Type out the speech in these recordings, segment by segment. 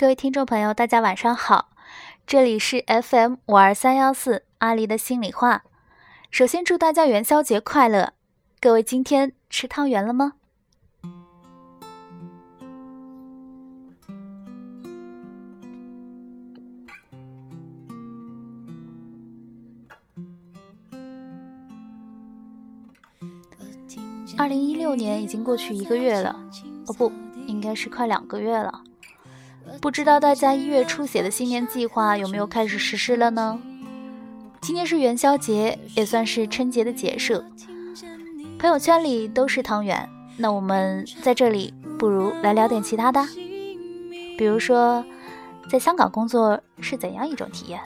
各位听众朋友，大家晚上好，这里是 FM 五二三幺四阿狸的心里话。首先祝大家元宵节快乐！各位今天吃汤圆了吗？二零一六年已经过去一个月了，哦不，应该是快两个月了。不知道大家一月初写的新年计划有没有开始实施了呢？今天是元宵节，也算是春节的结束。朋友圈里都是汤圆，那我们在这里不如来聊点其他的，比如说，在香港工作是怎样一种体验？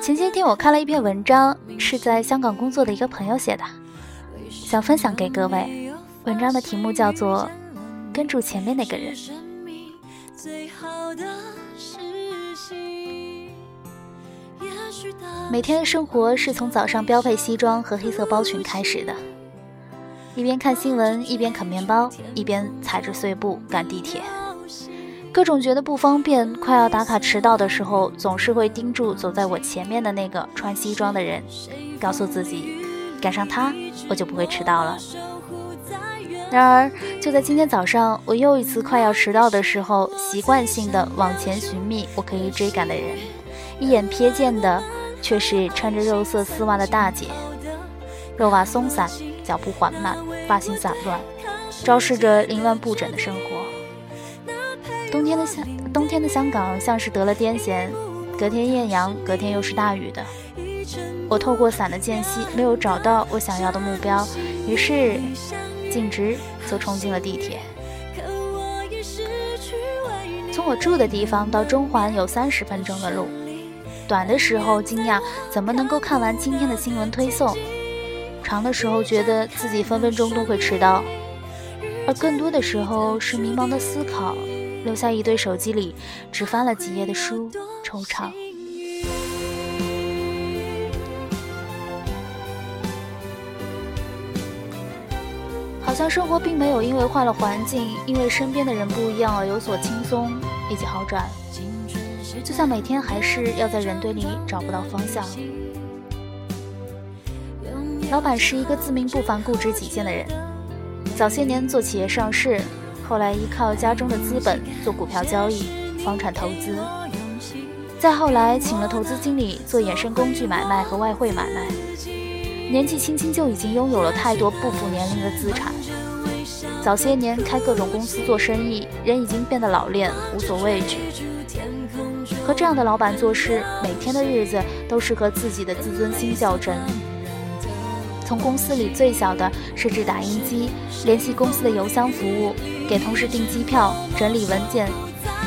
前些天我看了一篇文章，是在香港工作的一个朋友写的。想分享给各位，文章的题目叫做《跟住前面那个人》。每天的生活是从早上标配西装和黑色包裙开始的，一边看新闻，一边啃面包，一边踩着碎步赶地铁。各种觉得不方便，快要打卡迟到的时候，总是会盯住走在我前面的那个穿西装的人，告诉自己。赶上他，我就不会迟到了。然而，就在今天早上，我又一次快要迟到的时候，习惯性的往前寻觅我可以追赶的人，一眼瞥见的却是穿着肉色丝袜的大姐，肉袜松散，脚步缓慢，发型散乱，昭示着凌乱不整的生活。冬天的香，冬天的香港像是得了癫痫，隔天艳阳，隔天又是大雨的。我透过伞的间隙没有找到我想要的目标，于是径直就冲进了地铁。从我住的地方到中环有三十分钟的路，短的时候惊讶怎么能够看完今天的新闻推送，长的时候觉得自己分分钟都会迟到，而更多的时候是迷茫的思考，留下一堆手机里只翻了几页的书，惆怅。像生活并没有因为换了环境，因为身边的人不一样而有所轻松以及好转，就像每天还是要在人堆里找不到方向。老板是一个自命不凡、固执己见的人，早些年做企业上市，后来依靠家中的资本做股票交易、房产投资，再后来请了投资经理做衍生工具买卖和外汇买卖。年纪轻轻就已经拥有了太多不符年龄的资产。早些年开各种公司做生意，人已经变得老练，无所畏惧。和这样的老板做事，每天的日子都是和自己的自尊心较真。从公司里最小的设置打印机、联系公司的邮箱服务、给同事订机票、整理文件，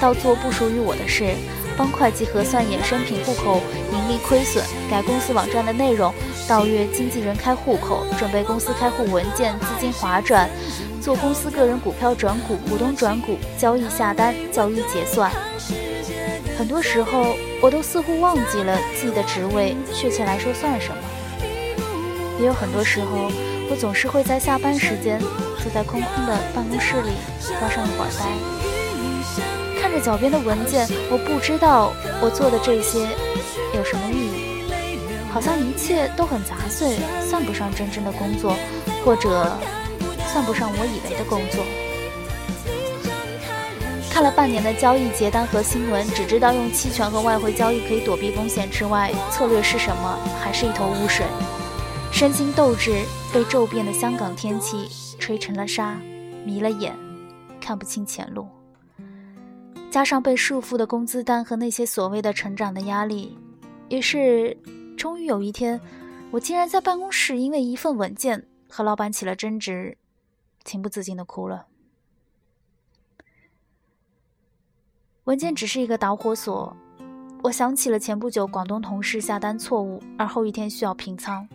到做不属于我的事。帮会计核算衍生品户口盈利亏损，改公司网站的内容，到约经纪人开户口，准备公司开户文件，资金划转，做公司个人股票转股、股东转股、交易下单、交易结算。很多时候，我都似乎忘记了自己的职位确切来说算什么。也有很多时候，我总是会在下班时间坐在空空的办公室里发上一会儿呆。看着脚边的文件，我不知道我做的这些有什么意义，好像一切都很杂碎，算不上真正的工作，或者算不上我以为的工作。看了半年的交易结单和新闻，只知道用期权和外汇交易可以躲避风险之外，策略是什么，还是一头雾水。身心斗志被骤变的香港天气吹成了沙，迷了眼，看不清前路。加上被束缚的工资单和那些所谓的成长的压力，于是，终于有一天，我竟然在办公室因为一份文件和老板起了争执，情不自禁的哭了。文件只是一个导火索，我想起了前不久广东同事下单错误，而后一天需要平仓。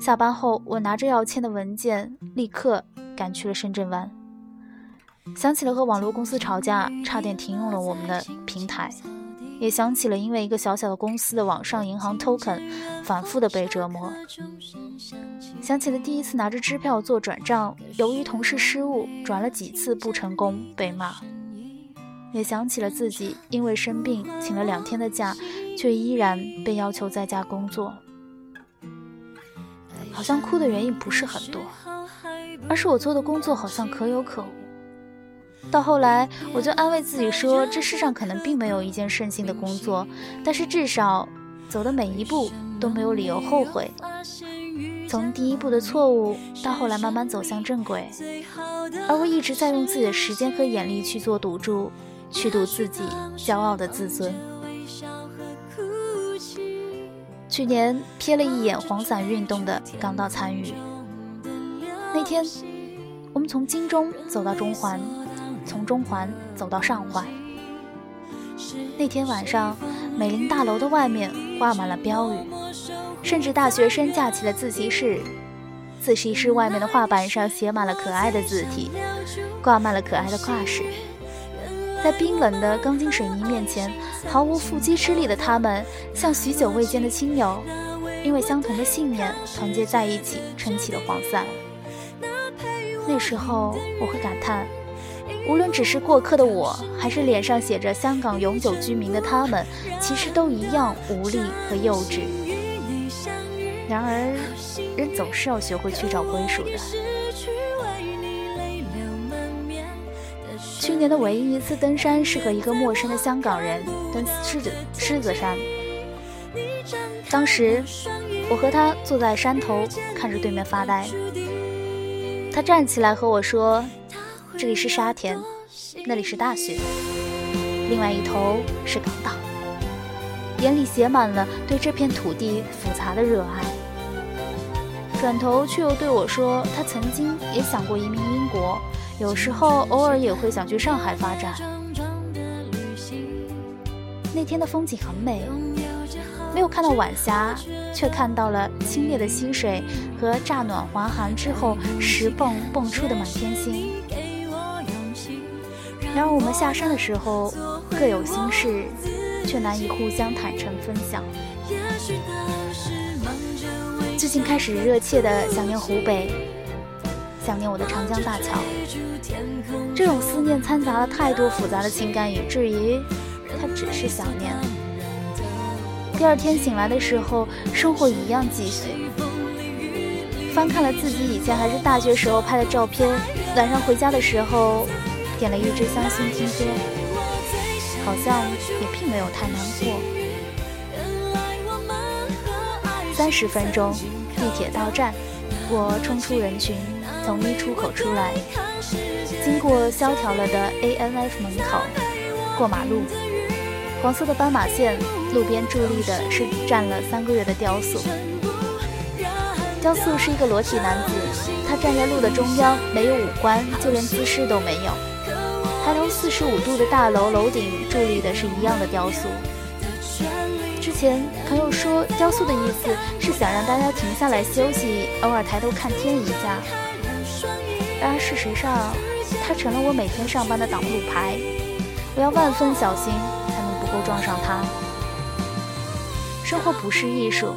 下班后，我拿着要签的文件，立刻赶去了深圳湾。想起了和网络公司吵架，差点停用了我们的平台。也想起了因为一个小小的公司的网上银行 token 反复的被折磨，想起了第一次拿着支票做转账，由于同事失误转了几次不成功被骂，也想起了自己因为生病请了两天的假，却依然被要求在家工作，好像哭的原因不是很多，而是我做的工作好像可有可无。到后来，我就安慰自己说，这世上可能并没有一件顺心的工作，但是至少走的每一步都没有理由后悔。从第一步的错误到后来慢慢走向正轨，而我一直在用自己的时间和眼力去做赌注，去赌自己骄傲的自尊。去年瞥了一眼黄伞运动的港岛参与，那天我们从金钟走到中环。从中环走到上环，那天晚上，美林大楼的外面挂满了标语，甚至大学生架起了自习室，自习室外面的画板上写满了可爱的字体，挂满了可爱的挂饰。在冰冷的钢筋水泥面前，毫无缚鸡之力的他们，像许久未见的亲友，因为相同的信念团结在一起，撑起了黄伞。那时候，我会感叹。无论只是过客的我，还是脸上写着“香港永久居民”的他们，其实都一样无力和幼稚。然而，人总是要学会去找归属的。去年的唯一一次登山是和一个陌生的香港人登狮子狮子山。当时，我和他坐在山头，看着对面发呆。他站起来和我说。这里是沙田，那里是大学，另外一头是港岛，眼里写满了对这片土地复杂的热爱。转头却又对我说，他曾经也想过移民英国，有时候偶尔也会想去上海发展。那天的风景很美，没有看到晚霞，却看到了清冽的溪水和乍暖还寒之后石蹦蹦出的满天星。然而，我们下山的时候各有心事，却难以互相坦诚分享。最近开始热切的想念湖北，想念我的长江大桥。这种思念掺杂了太多复杂的情感，以至于它只是想念。第二天醒来的时候，生活一样继续。翻看了自己以前还是大学时候拍的照片，晚上回家的时候。点了一支香薰听歌，好像也并没有太难过。三十分钟，地铁到站，我冲出人群，从一出口出来，经过萧条了的 ANF 门口，过马路，黄色的斑马线，路边伫立的是站了三个月的雕塑。雕塑是一个裸体男子，他站在路的中央，没有五官，就连姿势都没有。抬头四十五度的大楼楼顶伫立的是一样的雕塑。之前朋友说，雕塑的意思是想让大家停下来休息，偶尔抬头看天一下。然而事实上，它成了我每天上班的挡路牌。我要万分小心，才能不够撞上它。生活不是艺术，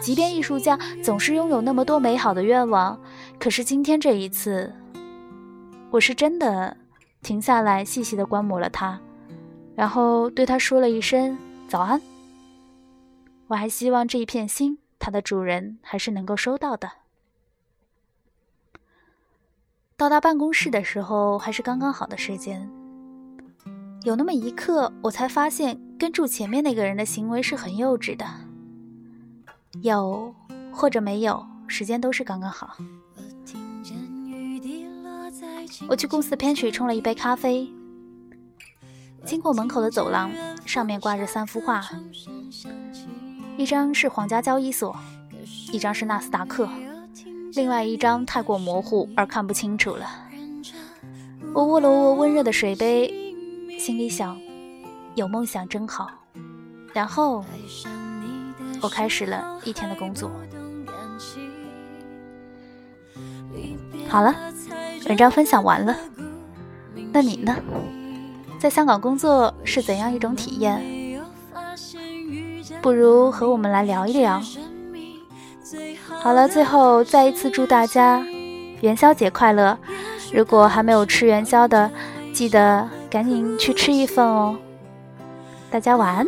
即便艺术家总是拥有那么多美好的愿望，可是今天这一次，我是真的。停下来，细细的观摩了他，然后对他说了一声早安。我还希望这一片心，它的主人还是能够收到的。到达办公室的时候，还是刚刚好的时间。有那么一刻，我才发现跟住前面那个人的行为是很幼稚的。有或者没有，时间都是刚刚好。我去公司的 pantry 冲了一杯咖啡，经过门口的走廊，上面挂着三幅画，一张是皇家交易所，一张是纳斯达克，另外一张太过模糊而看不清楚了。我握了握温热的水杯，心里想：有梦想真好。然后，我开始了一天的工作。好了。文章分享完了，那你呢？在香港工作是怎样一种体验？不如和我们来聊一聊。好了，最后再一次祝大家元宵节快乐！如果还没有吃元宵的，记得赶紧去吃一份哦。大家晚安。